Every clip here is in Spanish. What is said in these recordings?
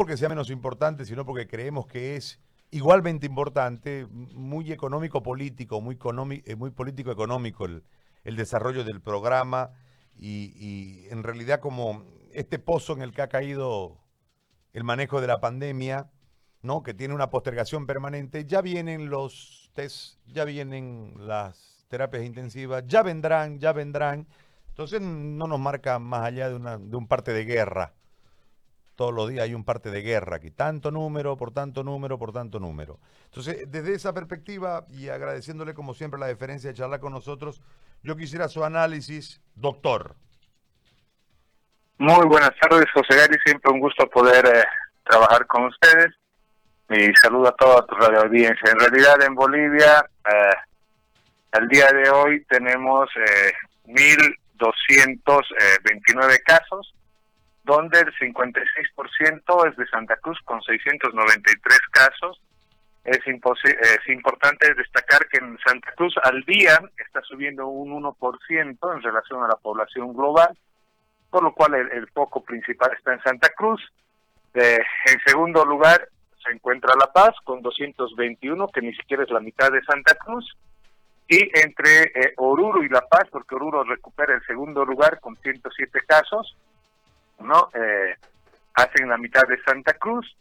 porque sea menos importante, sino porque creemos que es igualmente importante, muy económico político, muy, eh, muy político económico el, desarrollo del programa y, en realidad como este pozo en el que ha caído el manejo de la pandemia, ¿no? que tiene una postergación permanente, ya vienen los test, ya vienen las terapias intensivas, ya vendrán, ya vendrán. Entonces no nos marca más allá de, una, de un parte de guerra todos los días hay un parte de guerra aquí, tanto número, por tanto número, por tanto número. Entonces, desde esa perspectiva y agradeciéndole como siempre la deferencia de charlar con nosotros, yo quisiera su análisis, doctor. Muy buenas tardes, José Gary, siempre un gusto poder eh, trabajar con ustedes y saludo a toda tu radio audiencia. En realidad en Bolivia, eh, al día de hoy tenemos eh, 1.229 casos, donde el 56% es de Santa Cruz con 693 casos. Es, importante destacar que en Santa Cruz al día está subiendo un 1% en relación a la población global, por lo cual el, foco principal está en Santa Cruz. Eh, en segundo lugar se encuentra La Paz con 221, que ni siquiera es la mitad de Santa Cruz. Y entre eh, Oruro y La Paz, porque Oruro recupera el segundo lugar con 107 casos, ¿no? Eh, hacen la mitad de Santa Cruz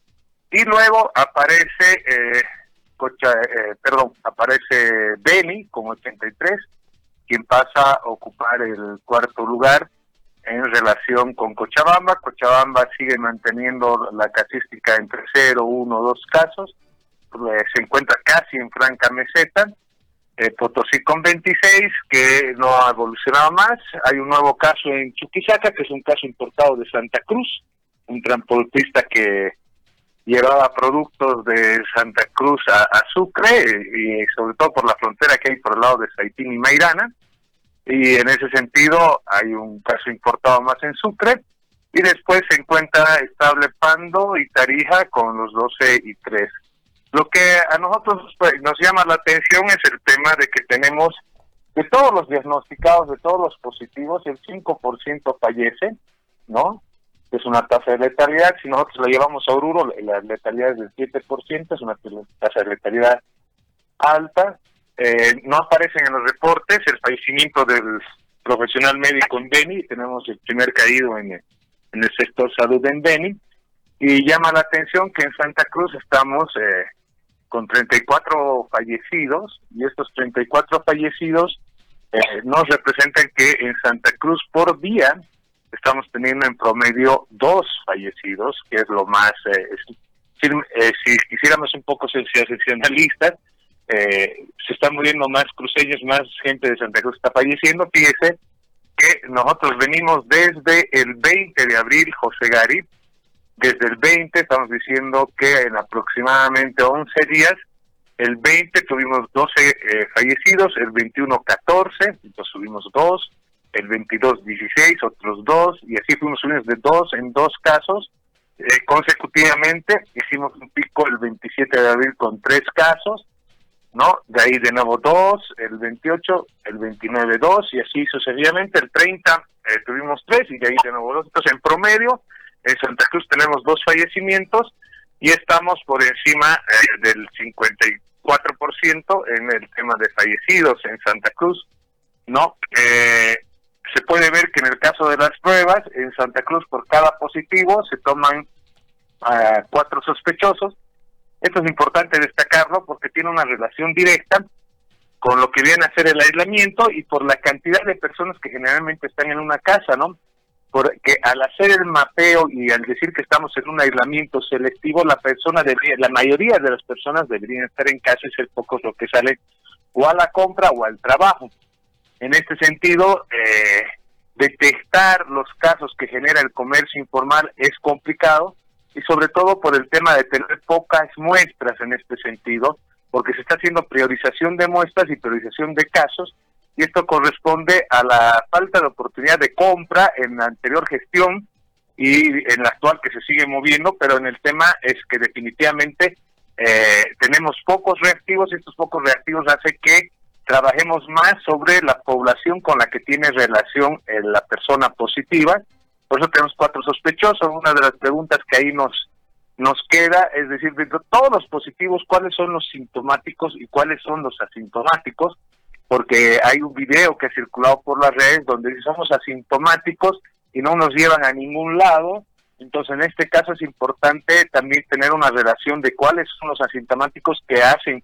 y luego aparece, eh, Cocha, eh, perdón, aparece Beni con 83, quien pasa a ocupar el cuarto lugar en relación con Cochabamba. Cochabamba sigue manteniendo la casística entre 0, 1, 2 casos, se encuentra casi en franca meseta eh, Potosí con 26, que no ha evolucionado más. Hay un nuevo caso en Chuquisaca, que es un caso importado de Santa Cruz, un transportista que llevaba productos de Santa Cruz a, Sucre, y sobre todo por la frontera que hay por el lado de Saitín y Mairana. Y en ese sentido hay un caso importado más en Sucre. Y después se encuentra estable Pando y Tarija con los 12 y 3. Lo que a nosotros pues, nos llama la atención es el tema de que tenemos de todos los diagnosticados, de todos los positivos, el 5% fallece, ¿no? Es una tasa de letalidad. Si nosotros la llevamos a Oruro, la letalidad es del 7%, es una tasa de letalidad alta. Eh, no aparecen en los reportes el fallecimiento del profesional médico en Beni, tenemos el primer caído en en el sector salud en Beni, y llama la atención que en Santa Cruz estamos eh, con 34 fallecidos y estos 34 fallecidos eh, nos representan que en Santa Cruz por día estamos teniendo en promedio dos fallecidos, que es lo más, eh, eh, si quisiéramos un poco sensacionalistas, eh, se están muriendo más cruceños, más gente de Santa Cruz está falleciendo. Fíjese que nosotros venimos desde el 20 de abril, José Gari, desde el 20 estamos diciendo que en aproximadamente 11 días, el 20 tuvimos 12 eh, fallecidos, el 21 14, entonces subimos 2, el 22 16, otros 2, y así fuimos subiendo de 2 en 2 casos. Eh, consecutivamente hicimos un pico el 27 de abril con 3 casos, ¿no? De ahí de nuevo 2, el 28, el 29 2, y así sucesivamente. El 30 eh, tuvimos 3 y de ahí de nuevo 2. Entonces, en promedio, en Santa Cruz tenemos dos fallecimientos y estamos por encima eh, del 54% en el tema de fallecidos en Santa Cruz, ¿no? Eh, se puede ver que en el caso de las pruebas, en Santa Cruz por cada positivo se toman uh, cuatro sospechosos. Esto es importante destacarlo porque tiene una relación directa con lo que viene a ser el aislamiento y por la cantidad de personas que generalmente están en una casa, ¿no? Porque al hacer el mapeo y al decir que estamos en un aislamiento selectivo, la persona debería, la mayoría de las personas deberían estar en casa y ser pocos los que salen o a la compra o al trabajo. En este sentido, eh, detectar los casos que genera el comercio informal es complicado y sobre todo por el tema de tener pocas muestras en este sentido, porque se está haciendo priorización de muestras y priorización de casos y esto corresponde a la falta de oportunidad de compra en la anterior gestión y en la actual que se sigue moviendo, pero en el tema es que definitivamente eh, tenemos pocos reactivos y estos pocos reactivos hace que trabajemos más sobre la población con la que tiene relación eh, la persona positiva. Por eso tenemos cuatro sospechosos. Una de las preguntas que ahí nos nos queda, es decir, de todos los positivos, cuáles son los sintomáticos y cuáles son los asintomáticos, porque hay un video que ha circulado por las redes donde somos asintomáticos y no nos llevan a ningún lado, entonces en este caso es importante también tener una relación de cuáles son los asintomáticos que hacen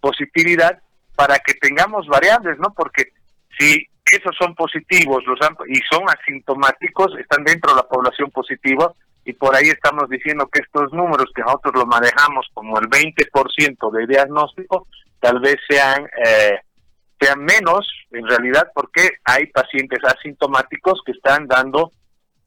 positividad para que tengamos variables, ¿no? Porque si esos son positivos los y son asintomáticos, están dentro de la población positiva, y por ahí estamos diciendo que estos números que nosotros lo manejamos como el 20% de diagnóstico, tal vez sean eh, sean menos en realidad porque hay pacientes asintomáticos que están dando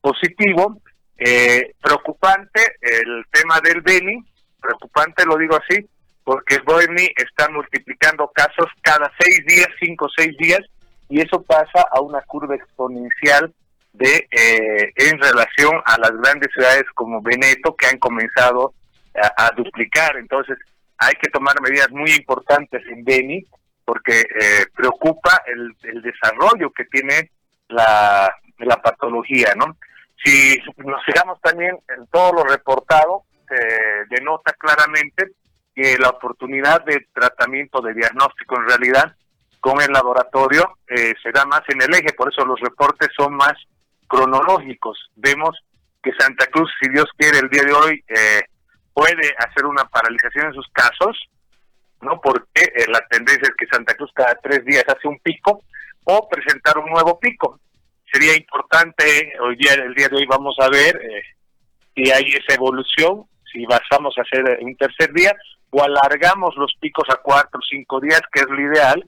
positivo. Eh, preocupante el tema del Beni, preocupante lo digo así, porque Beni está multiplicando casos cada seis días, cinco o seis días, y eso pasa a una curva exponencial de eh, en relación a las grandes ciudades como Veneto que han comenzado a, duplicar. Entonces hay que tomar medidas muy importantes en Beni porque eh, preocupa el, el, desarrollo que tiene la, patología, ¿no? Si nos fijamos también en todo lo reportado, se denota claramente que la oportunidad de tratamiento de diagnóstico en realidad con el laboratorio eh, se más en el eje, por eso los reportes son más cronológicos. Vemos que Santa Cruz, si Dios quiere, el día de hoy eh, puede hacer una paralización en sus casos, ¿no? Porque eh, la tendencia es que Santa Cruz cada tres días hace un pico o presentar un nuevo pico. Sería importante, hoy día, el día de hoy vamos a ver eh, si hay esa evolución, si pasamos a hacer un tercer día o alargamos los picos a cuatro o cinco días, que es lo ideal,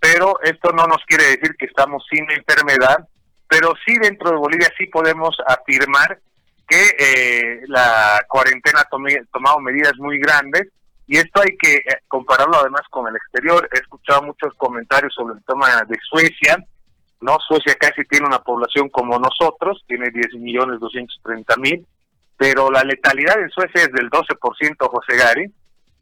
pero esto no nos quiere decir que estamos sin enfermedad, pero sí dentro de Bolivia sí podemos afirmar que eh, la cuarentena ha tomado medidas muy grandes y esto hay que eh, compararlo además con el exterior. He escuchado muchos comentarios sobre el tema de Suecia, ¿no? Suecia casi tiene una población como nosotros, tiene 10 millones 230 mil, pero la letalidad en Suecia es del 12%, José Gari.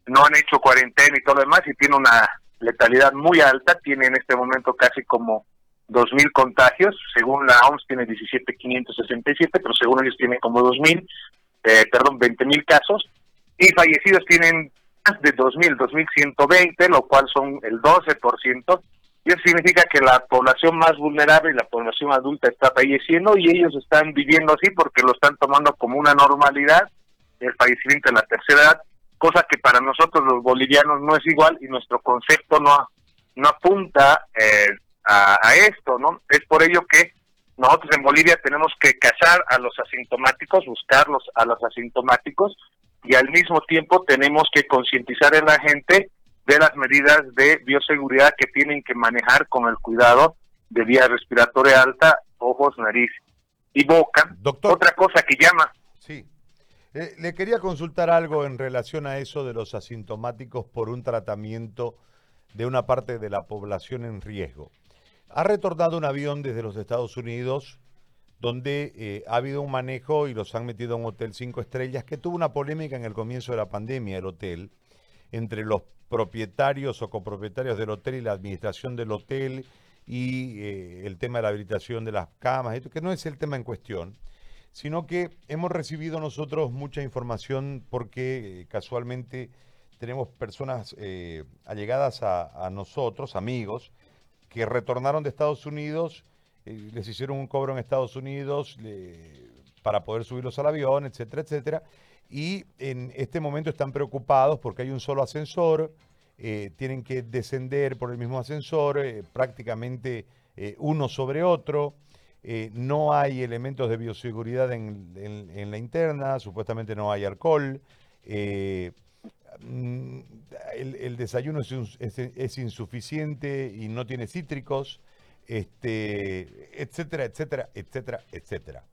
No han hecho cuarentena y todo lo demás y tiene una letalidad muy alta, tiene en este momento casi como 2.000 contagios, según la OMS tiene 17.567, pero según ellos tiene como 2.000, eh, perdón, 20.000 casos, y fallecidos tienen de 2.000, 2.120, lo cual son el 12%, y eso significa que la población más vulnerable y la población adulta está falleciendo y ellos están viviendo así porque lo están tomando como una normalidad, el fallecimiento en la tercera edad, cosa que para nosotros los bolivianos no es igual y nuestro concepto no, no apunta eh, a, esto, ¿no? Es por ello que nosotros en Bolivia tenemos que cazar a los asintomáticos, buscarlos a los asintomáticos y al mismo tiempo tenemos que concientizar a la gente de las medidas de bioseguridad que tienen que manejar con el cuidado de vía respiratoria alta, ojos, nariz y boca. Doctor, Otra cosa que llama. Sí. Eh, le quería consultar algo en relación a eso de los asintomáticos por un tratamiento de una parte de la población en riesgo. Ha retornado un avión desde los Estados Unidos donde eh, ha habido un manejo y los han metido a un hotel cinco estrellas que tuvo una polémica en el comienzo de la pandemia, el hotel, entre los propietarios o copropietarios del hotel y la administración del hotel y eh, el tema de la habilitación de las camas, que no es el tema en cuestión, sino que hemos recibido nosotros mucha información porque eh, casualmente tenemos personas allegadas a, a nosotros, amigos, que retornaron de Estados Unidos, eh, les hicieron un cobro en Estados Unidos para poder subirlos al avión, etcétera, etcétera. Y en este momento están preocupados porque hay un solo ascensor, eh, tienen que descender por el mismo ascensor, eh, prácticamente uno sobre otro. no hay elementos de bioseguridad en, la interna, supuestamente no hay alcohol. Mm, el, desayuno es, insuficiente y no tiene cítricos, este, etcétera, etcétera, etcétera, etcétera.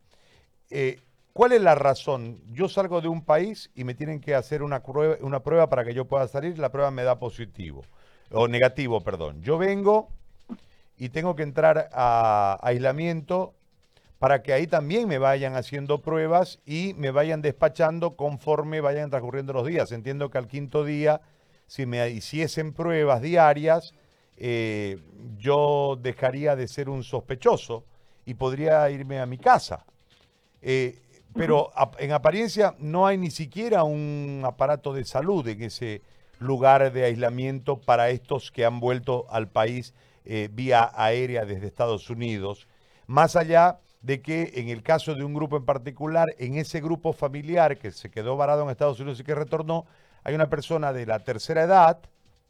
Eh, ¿Cuál es la razón? Yo salgo de un país y me tienen que hacer una prueba, una prueba para que yo pueda salir, la prueba me da positivo, o negativo, perdón. Yo vengo y tengo que entrar a aislamiento para que ahí también me vayan haciendo pruebas y me vayan despachando conforme vayan transcurriendo los días. Entiendo que al quinto día, si me hiciesen pruebas diarias, eh, yo dejaría de ser un sospechoso y podría irme a mi casa. Eh, pero en apariencia no hay ni siquiera un aparato de salud en ese lugar de aislamiento para estos que han vuelto al país eh, vía aérea desde Estados Unidos, más allá de que en el caso de un grupo en particular, en ese grupo familiar que se quedó varado en Estados Unidos y que retornó, hay una persona de la tercera edad,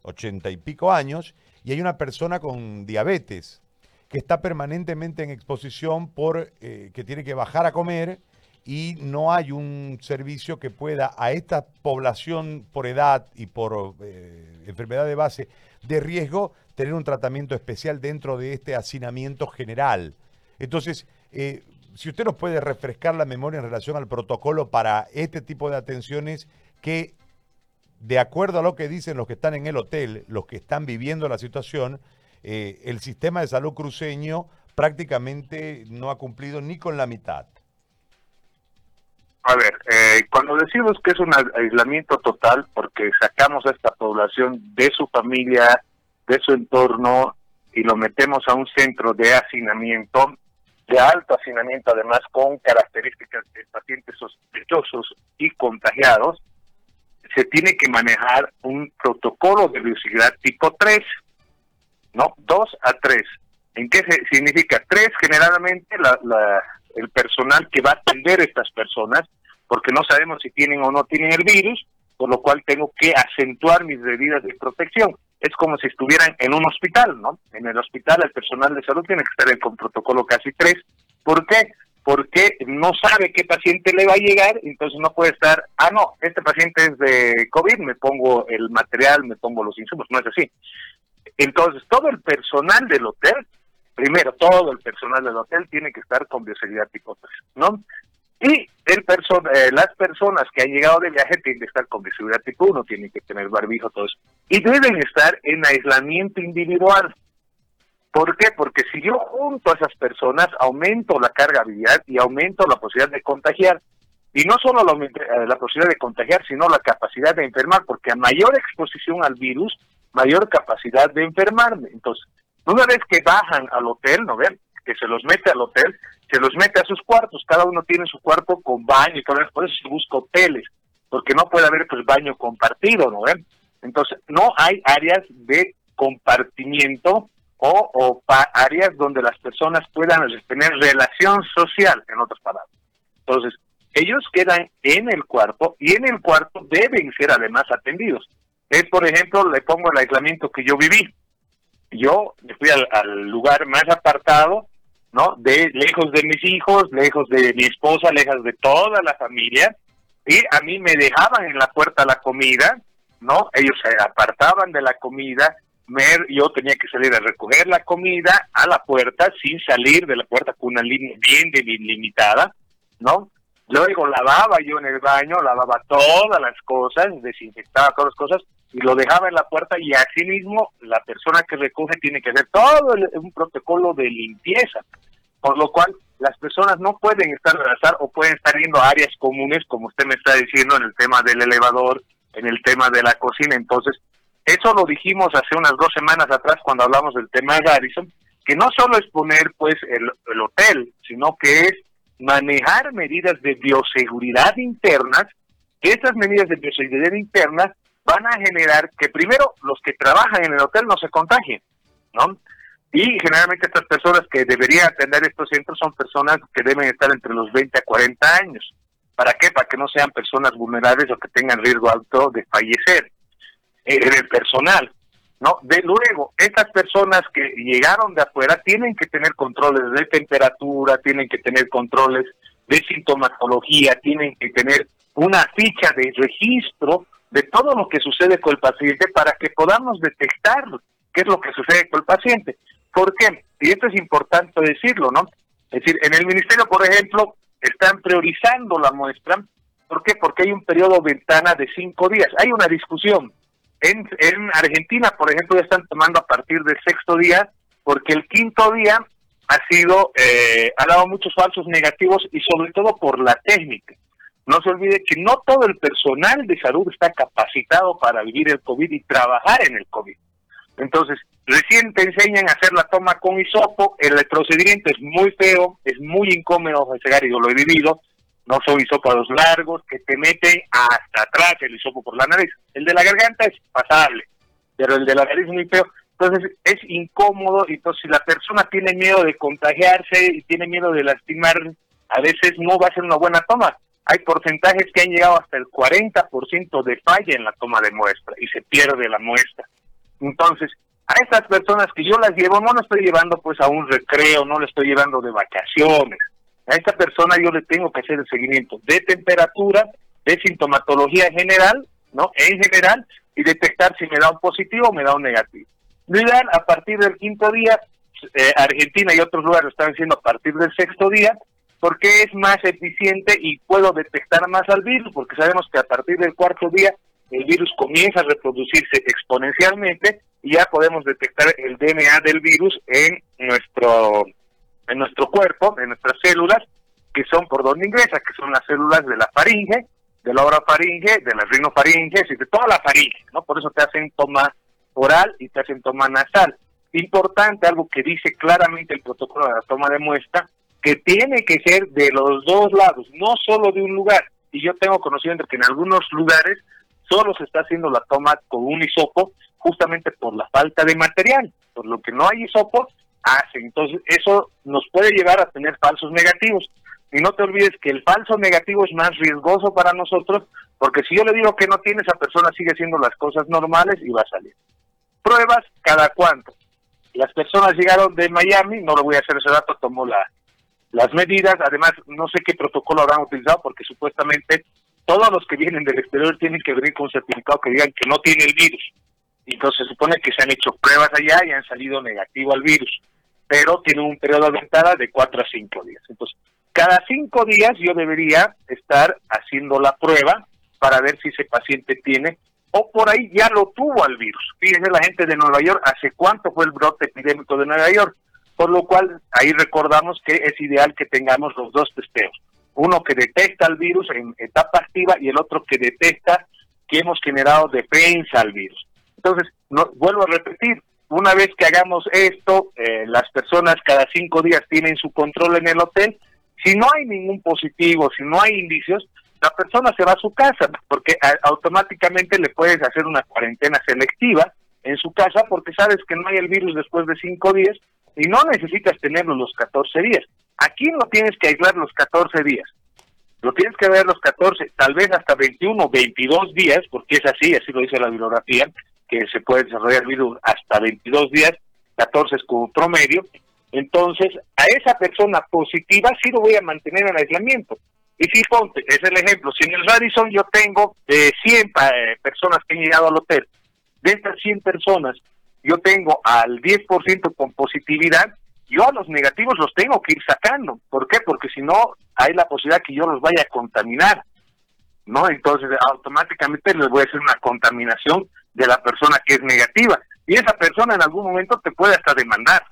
ochenta y pico años, y hay una persona con diabetes que está permanentemente en exposición por eh, que tiene que bajar a comer y no hay un servicio que pueda a esta población por edad y por eh, enfermedad de base de riesgo tener un tratamiento especial dentro de este hacinamiento general. Entonces, eh, si usted nos puede refrescar la memoria en relación al protocolo para este tipo de atenciones que, de acuerdo a lo que dicen los que están en el hotel, los que están viviendo la situación, eh, el sistema de salud cruceño prácticamente no ha cumplido ni con la mitad. A ver, eh, cuando decimos que es un aislamiento total, porque sacamos a esta población de su familia, de su entorno, y lo metemos a un centro de hacinamiento, de alto hacinamiento además con características de pacientes sospechosos y contagiados, se tiene que manejar un protocolo de bioseguridad tipo 3, ¿no? 2 a 3. ¿En qué significa? 3 generalmente la, la, el personal que va a atender a estas personas, porque no sabemos si tienen o no tienen el virus, por lo cual tengo que acentuar mis medidas de protección. Es como si estuvieran en un hospital, ¿no? En el hospital el personal de salud tiene que estar con protocolo casi 3. ¿Por qué? Porque no sabe qué paciente le va a llegar, entonces no puede estar, ah, no, este paciente es de COVID, me pongo el material, me pongo los insumos, no es así. Entonces, todo el personal del hotel primero, todo el personal del hotel tiene que estar con bioseguridad tipo 3, ¿no? Y el eh, las personas que han llegado de viaje tienen que estar con bioseguridad tipo 1, tienen que tener barbijo, todo eso. Y deben estar en aislamiento individual. ¿Por qué? Porque si yo junto a esas personas aumento la carga viral y aumento la posibilidad de contagiar. Y no solo la, eh, la posibilidad de contagiar, sino la capacidad de enfermar, porque a mayor exposición al virus, mayor capacidad de enfermarme. Entonces, una vez que bajan al hotel, ¿no ven? Que se los mete al hotel, se los mete a sus cuartos, cada uno tiene su cuarto con baño y por eso se busca hoteles, porque no puede haber pues baño compartido, ¿no ven? Entonces, no hay áreas de compartimiento o, o áreas donde las personas puedan tener relación social, en otras palabras. Entonces, ellos quedan en el cuarto y en el cuarto deben ser además atendidos. Es, por ejemplo, le pongo el aislamiento que yo viví yo fui al, lugar más apartado, ¿no? De lejos de mis hijos, lejos de mi esposa, lejos de toda la familia, y a mí me dejaban en la puerta la comida, ¿no? Ellos se apartaban de la comida, yo tenía que salir a recoger la comida a la puerta sin salir de la puerta con una línea bien delimitada, ¿no? Luego lavaba yo en el baño, lavaba todas las cosas, desinfectaba todas las cosas y lo dejaba en la puerta y así mismo la persona que recoge tiene que hacer todo un protocolo de limpieza, por lo cual las personas no pueden estar al azar o pueden estar yendo a áreas comunes, como usted me está diciendo en el tema del elevador, en el tema de la cocina. Entonces, eso lo dijimos hace unas dos semanas atrás cuando hablamos del tema de Garrison, que no solo es poner pues el, el hotel, sino que es manejar medidas de bioseguridad internas, que esas medidas de bioseguridad internas van a generar que primero los que trabajan en el hotel no se contagien, ¿no? Y generalmente estas personas que deberían atender estos centros son personas que deben estar entre los 20 a 40 años. ¿Para qué? Para que no sean personas vulnerables o que tengan riesgo alto de fallecer eh, en el personal. ¿no? De luego, estas personas que llegaron de afuera tienen que tener controles de temperatura, tienen que tener controles de sintomatología, tienen que tener una ficha de registro de todo lo que sucede con el paciente para que podamos detectar qué es lo que sucede con el paciente. ¿Por qué? Y esto es importante decirlo, ¿no? Es decir, en el ministerio, por ejemplo, están priorizando la muestra. ¿Por qué? Porque hay un periodo ventana de cinco días. Hay una discusión en, en Argentina, por ejemplo, ya están tomando a partir del sexto día, porque el quinto día ha sido, eh, ha dado muchos falsos negativos y sobre todo por la técnica. No se olvide que no todo el personal de salud está capacitado para vivir el COVID y trabajar en el COVID. Entonces, recién te enseñan a hacer la toma con hisopo, el procedimiento es muy feo, es muy incómodo, y yo lo he vivido, no son hisópados largos que te meten hasta atrás el hisopo por la nariz. El de la garganta es pasable, pero el de la nariz es muy feo. Entonces es incómodo entonces si la persona tiene miedo de contagiarse y tiene miedo de lastimar, a veces no va a ser una buena toma. Hay porcentajes que han llegado hasta el 40% de falla en la toma de muestra y se pierde la muestra. Entonces, a estas personas que yo las llevo, no las estoy llevando pues a un recreo, no le estoy llevando de vacaciones. A esta persona yo le tengo que hacer el seguimiento de temperatura, de sintomatología general, ¿no? En general, y detectar si me da un positivo o me da un negativo. Lo a partir del quinto día, eh, Argentina y otros lugares lo están haciendo a partir del sexto día, porque es más eficiente y puedo detectar más al virus, porque sabemos que a partir del cuarto día el virus comienza a reproducirse exponencialmente y ya podemos detectar el DNA del virus en nuestro en nuestro cuerpo, en nuestras células, que son por donde ingresa, que son las células de la faringe, de la orofaringe, de las rinofaringes y de toda la faringe, ¿no? Por eso te hacen toma oral y te hacen toma nasal. Importante, algo que dice claramente el protocolo de la toma de muestra, que tiene que ser de los dos lados, no solo de un lugar. Y yo tengo conocimiento que en algunos lugares solo se está haciendo la toma con un hisopo justamente por la falta de material, por lo que no hay hisopo, hace. Entonces eso nos puede llevar a tener falsos negativos. Y no te olvides que el falso negativo es más riesgoso para nosotros, porque si yo le digo que no tiene, esa persona sigue haciendo las cosas normales y va a salir. Pruebas cada cuánto. Las personas llegaron de Miami, no lo voy a hacer ese dato, tomó la, las medidas, además no sé qué protocolo habrán utilizado, porque supuestamente todos los que vienen del exterior tienen que venir con un certificado que digan que no tiene el virus. Entonces se supone que se han hecho pruebas allá y han salido negativo al virus, pero tiene un periodo de ventana de 4 a 5 días. Entonces, cada 5 días yo debería estar haciendo la prueba para ver si ese paciente tiene o por ahí ya lo tuvo al virus. Fíjense la gente de Nueva York, ¿hace cuánto fue el brote epidémico de Nueva York? Por lo cual ahí recordamos que es ideal que tengamos los dos testeos uno que detecta el virus en etapa activa y el otro que detecta que hemos generado defensa al virus. Entonces, no, vuelvo a repetir, una vez que hagamos esto, eh, las personas cada cinco días tienen su control en el hotel. Si no hay ningún positivo, si no hay indicios, la persona se va a su casa, porque automáticamente le puedes hacer una cuarentena selectiva en su casa porque sabes que no hay el virus después de cinco días y no necesitas tenerlo los 14 días. Aquí no tienes que aislar los 14 días. Lo tienes que ver los 14, tal vez hasta 21, 22 días, porque es así, así lo dice la bibliografía, que se puede desarrollar el virus hasta 22 días, 14 es como promedio. Entonces, a esa persona positiva sí lo voy a mantener en aislamiento. Y si ponte, es el ejemplo, si en el Radisson yo tengo eh, 100 eh, personas que han llegado al hotel, de estas 100 personas yo tengo al 10% con positividad, yo a los negativos los tengo que ir sacando. ¿Por qué? Porque si no, hay la posibilidad que yo los vaya a contaminar. ¿No? Entonces, automáticamente les voy a hacer una contaminación de la persona que es negativa. Y esa persona en algún momento te puede hasta demandar.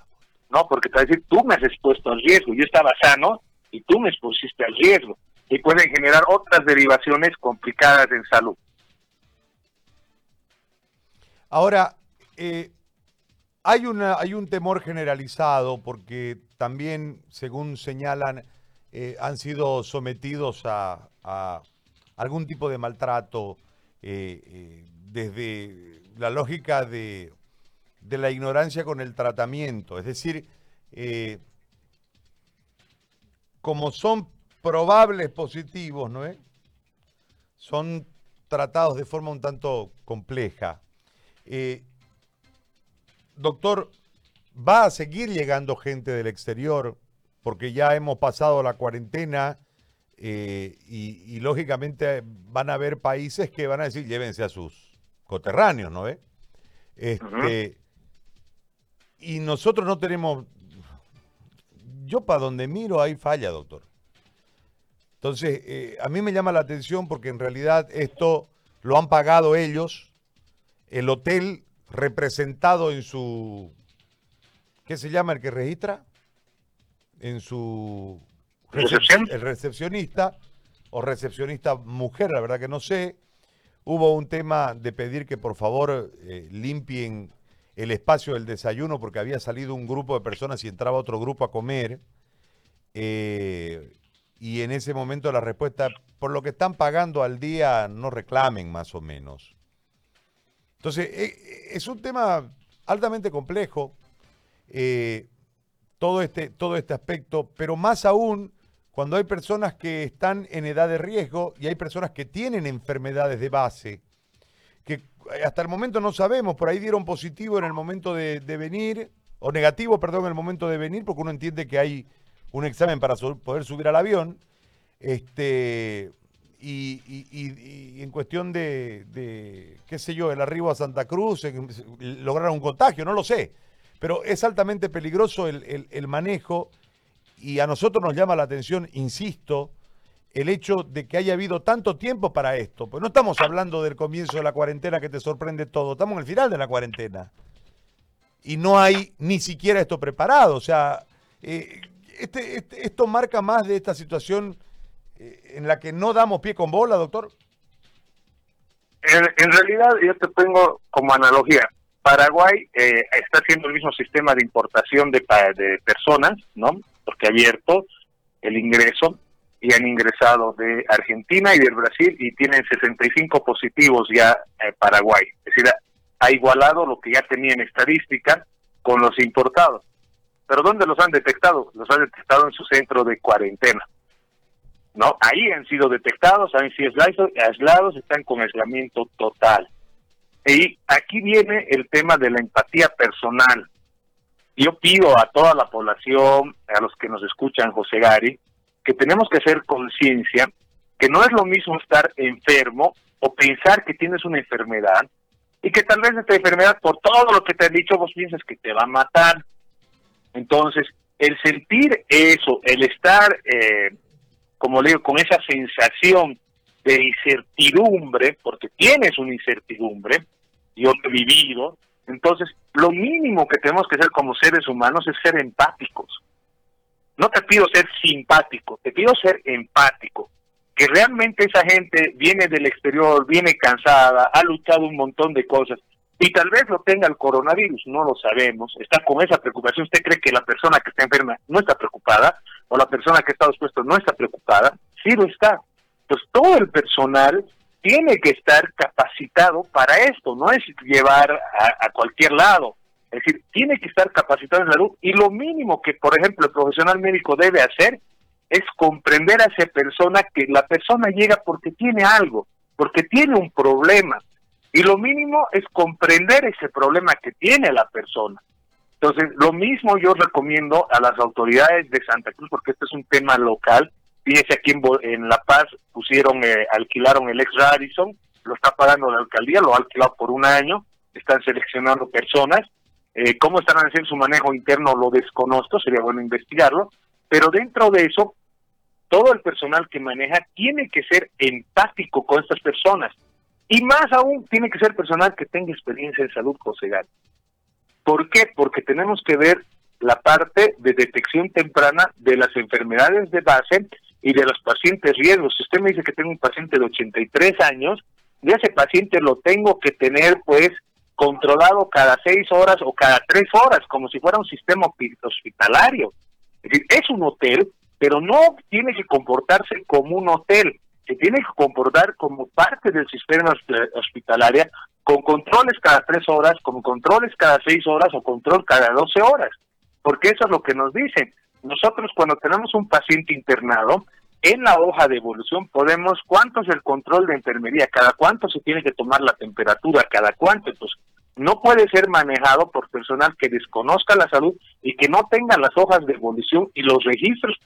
¿No? Porque te va a decir, tú me has expuesto al riesgo. Yo estaba sano y tú me expusiste al riesgo. Y pueden generar otras derivaciones complicadas en salud. Ahora, eh, hay, una, hay un temor generalizado porque también, según señalan, eh, han sido sometidos a, algún tipo de maltrato eh, eh, desde la lógica de, la ignorancia con el tratamiento. Es decir, como son probables positivos, ¿no es? Son tratados de forma un tanto compleja. Doctor, ¿va a seguir llegando gente del exterior? Porque ya hemos pasado la cuarentena eh, y, lógicamente van a haber países que van a decir llévense a sus coterráneos, ¿no ve? Este, Y nosotros no tenemos... Yo para donde miro hay falla, doctor. Entonces, eh, a mí me llama la atención porque en realidad esto lo han pagado ellos. El hotel representado en su, ¿qué se llama el que registra? En su ¿Recepción? el recepcionista o recepcionista mujer, la verdad que no sé. Hubo un tema de pedir que por favor eh, limpien el espacio del desayuno porque había salido un grupo de personas y entraba otro grupo a comer. Eh, y en ese momento la respuesta, por lo que están pagando al día, no reclamen más o menos. Entonces, eh, es un tema altamente complejo, todo, este, todo este aspecto, pero más aún cuando hay personas que están en edad de riesgo y hay personas que tienen enfermedades de base, que hasta el momento no sabemos, por ahí dieron positivo en el momento de, venir, o negativo, perdón, en el momento de venir, porque uno entiende que hay un examen para poder subir al avión, este, y, en cuestión de, qué sé yo, el arribo a Santa Cruz, lograron un contagio, no lo sé, pero es altamente peligroso el, el manejo y a nosotros nos llama la atención, insisto, el hecho de que haya habido tanto tiempo para esto. Pues no estamos hablando del comienzo de la cuarentena que te sorprende todo, estamos en el final de la cuarentena. Y no hay ni siquiera esto preparado. O sea, eh, este, este, esto marca más de esta situación eh, en la que no damos pie con bola, doctor. En, realidad, yo te pongo como analogía. Paraguay eh, está haciendo el mismo sistema de importación de, de personas, ¿no? Porque ha abierto el ingreso y han ingresado de Argentina y del Brasil y tienen 65 positivos ya eh, Paraguay. Es decir, ha igualado lo que ya tenía en estadística con los importados. ¿Pero dónde los han detectado? Los han detectado en su centro de cuarentena. ¿No? Ahí han sido detectados, han sido aislados, están con aislamiento total. Y aquí viene el tema de la empatía personal yo pido a toda la población, a los que nos escuchan, José Gary, que tenemos que hacer conciencia que no es lo mismo estar enfermo o pensar que tienes una enfermedad y que tal vez esta enfermedad, por todo lo que te han dicho, vos piensas que te va a matar. Entonces, el sentir eso, el estar, eh, como le digo, con esa sensación de incertidumbre, porque tienes una incertidumbre, yo lo he vivido, entonces, lo mínimo que tenemos que hacer como seres humanos es ser empáticos. No te pido ser simpático, te pido ser empático. Que realmente esa gente viene del exterior, viene cansada, ha luchado un montón de cosas y tal vez lo tenga el coronavirus, no lo sabemos, está con esa preocupación. ¿Usted cree que la persona que está enferma no está preocupada? ¿O la persona que está expuesto no está preocupada? Sí lo está. Entonces, todo el personal tiene que estar capacitado para esto, no es llevar a, cualquier lado. Es decir, tiene que estar capacitado en salud y lo mínimo que, por ejemplo, el profesional médico debe hacer es comprender a esa persona que la persona llega porque tiene algo, porque tiene un problema. Y lo mínimo es comprender ese problema que tiene la persona. Entonces, lo mismo yo recomiendo a las autoridades de Santa Cruz, porque este es un tema local, Fíjese aquí en, La Paz pusieron, eh, alquilaron el ex Radisson, lo está pagando la alcaldía, lo ha alquilado por un año, están seleccionando personas. Eh, ¿Cómo están haciendo su manejo interno? Lo desconozco, sería bueno investigarlo. Pero dentro de eso, todo el personal que maneja tiene que ser empático con estas personas. Y más aún, tiene que ser personal que tenga experiencia en salud, José ¿Por qué? Porque tenemos que ver la parte de detección temprana de las enfermedades de base y de los pacientes riesgos. Si usted me dice que tengo un paciente de 83 años, de ese paciente lo tengo que tener pues controlado cada seis horas o cada tres horas, como si fuera un sistema hospitalario. Es decir, es un hotel, pero no tiene que comportarse como un hotel, se tiene que comportar como parte del sistema hospitalario, con controles cada tres horas, con controles cada seis horas o control cada doce horas, porque eso es lo que nos dicen. Nosotros cuando tenemos un paciente internado, en la hoja de evolución podemos, ¿cuánto es el control de enfermería? ¿Cada cuánto se tiene que tomar la temperatura? ¿Cada cuánto? Entonces, no puede ser manejado por personal que desconozca la salud y que no tenga las hojas de evolución y los registros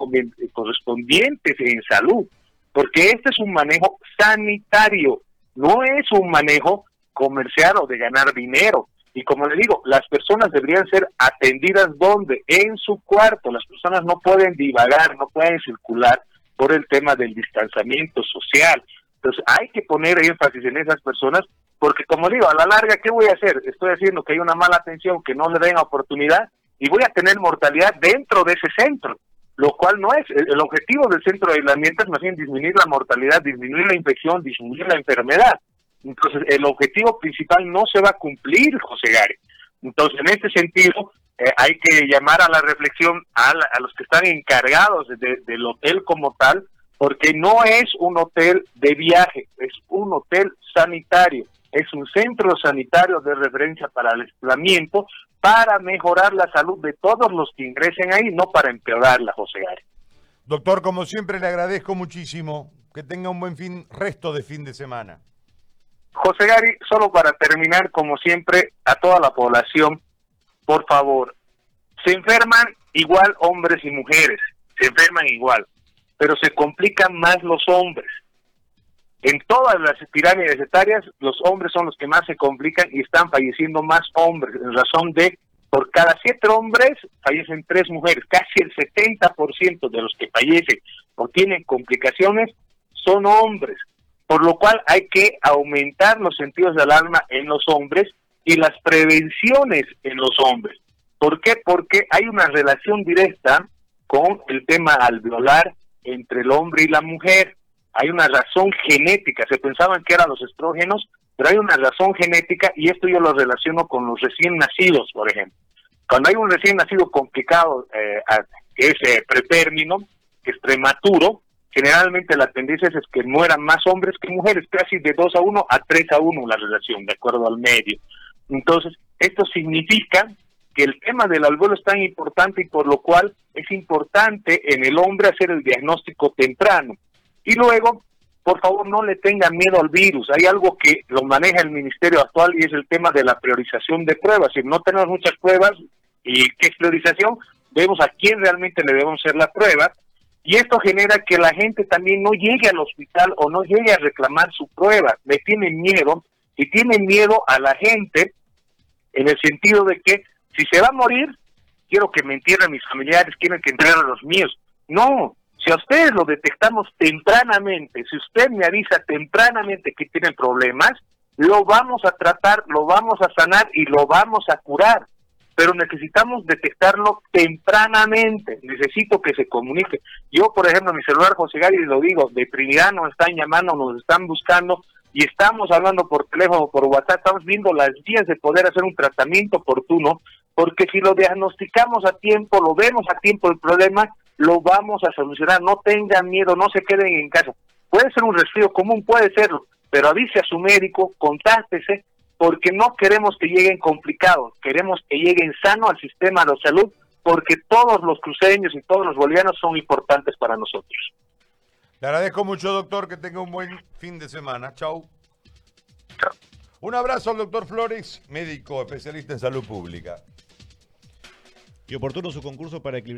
correspondientes en salud, porque este es un manejo sanitario, no es un manejo comercial o de ganar dinero. Y como le digo, las personas deberían ser atendidas donde? En su cuarto. Las personas no pueden divagar, no pueden circular por el tema del distanciamiento social. Entonces hay que poner énfasis en esas personas porque como digo, a la larga, ¿qué voy a hacer? Estoy haciendo que hay una mala atención, que no le den oportunidad y voy a tener mortalidad dentro de ese centro, lo cual no es. El, objetivo del centro de aislamiento es más bien disminuir la mortalidad, disminuir la infección, disminuir la enfermedad. Entonces, el objetivo principal no se va a cumplir, José Gare. Entonces, en este sentido, eh, hay que llamar a la reflexión a, los que están encargados del hotel como tal, porque no es un hotel de viaje, es un hotel sanitario, es un centro sanitario de referencia para el aislamiento, para mejorar la salud de todos los que ingresen ahí, no para empeorarla, José Gary. Doctor, como siempre le agradezco muchísimo. Que tenga un buen fin, resto de fin de semana. José Gary, solo para terminar, como siempre, a toda la población, por favor, se enferman igual hombres y mujeres, se enferman igual, pero se complican más los hombres. En todas las pirámides etarias, los hombres son los que más se complican y están falleciendo más hombres, en razón de, por cada siete hombres, fallecen tres mujeres. Casi el 70% de los que fallecen o tienen complicaciones son hombres, por lo cual hay que aumentar los sentidos de alarma en los hombres y las prevenciones en los hombres. ¿Por qué? Porque hay una relación directa con el tema alveolar entre el hombre y la mujer. Hay una razón genética, se pensaban que eran los estrógenos, pero hay una razón genética y esto yo lo relaciono con los recién nacidos, por ejemplo. Cuando hay un recién nacido complicado, eh, que es eh, pretérmino, que es prematuro, generalmente la tendencia es que mueran más hombres que mujeres, casi de 2 a 1 a 3 a 1 la relación, de acuerdo al medio. Entonces, esto significa que el tema del alveolo es tan importante y por lo cual es importante en el hombre hacer el diagnóstico temprano. Y luego, por favor, no le tengan miedo al virus. Hay algo que lo maneja el ministerio actual y es el tema de la priorización de pruebas. Si no tenemos muchas pruebas, ¿y qué es priorización? Vemos a quién realmente le debemos hacer la prueba. Y esto genera que la gente también no llegue al hospital o no llegue a reclamar su prueba. Le tienen miedo y tienen miedo a la gente en el sentido de que si se va a morir, quiero que me entierren mis familiares, quieren que entierren los míos. No, si a ustedes lo detectamos tempranamente, si usted me avisa tempranamente que tienen problemas, lo vamos a tratar, lo vamos a sanar y lo vamos a curar. Pero necesitamos detectarlo tempranamente. Necesito que se comunique. Yo, por ejemplo, mi celular, José Gary, lo digo, de Trinidad nos están llamando, nos están buscando y estamos hablando por teléfono, por WhatsApp, estamos viendo las vías de poder hacer un tratamiento oportuno, porque si lo diagnosticamos a tiempo, lo vemos a tiempo el problema, lo vamos a solucionar. No tengan miedo, no se queden en casa. Puede ser un resfrío común, puede serlo, pero avise a su médico, contáctese, porque no queremos que lleguen complicados, queremos que lleguen sano al sistema de salud, porque todos los cruceños y todos los bolivianos son importantes para nosotros. Le agradezco mucho, doctor, que tenga un buen fin de semana. Chau. Chao. Un abrazo al doctor Flores, médico especialista en salud pública. Y oportuno su concurso para equilibrar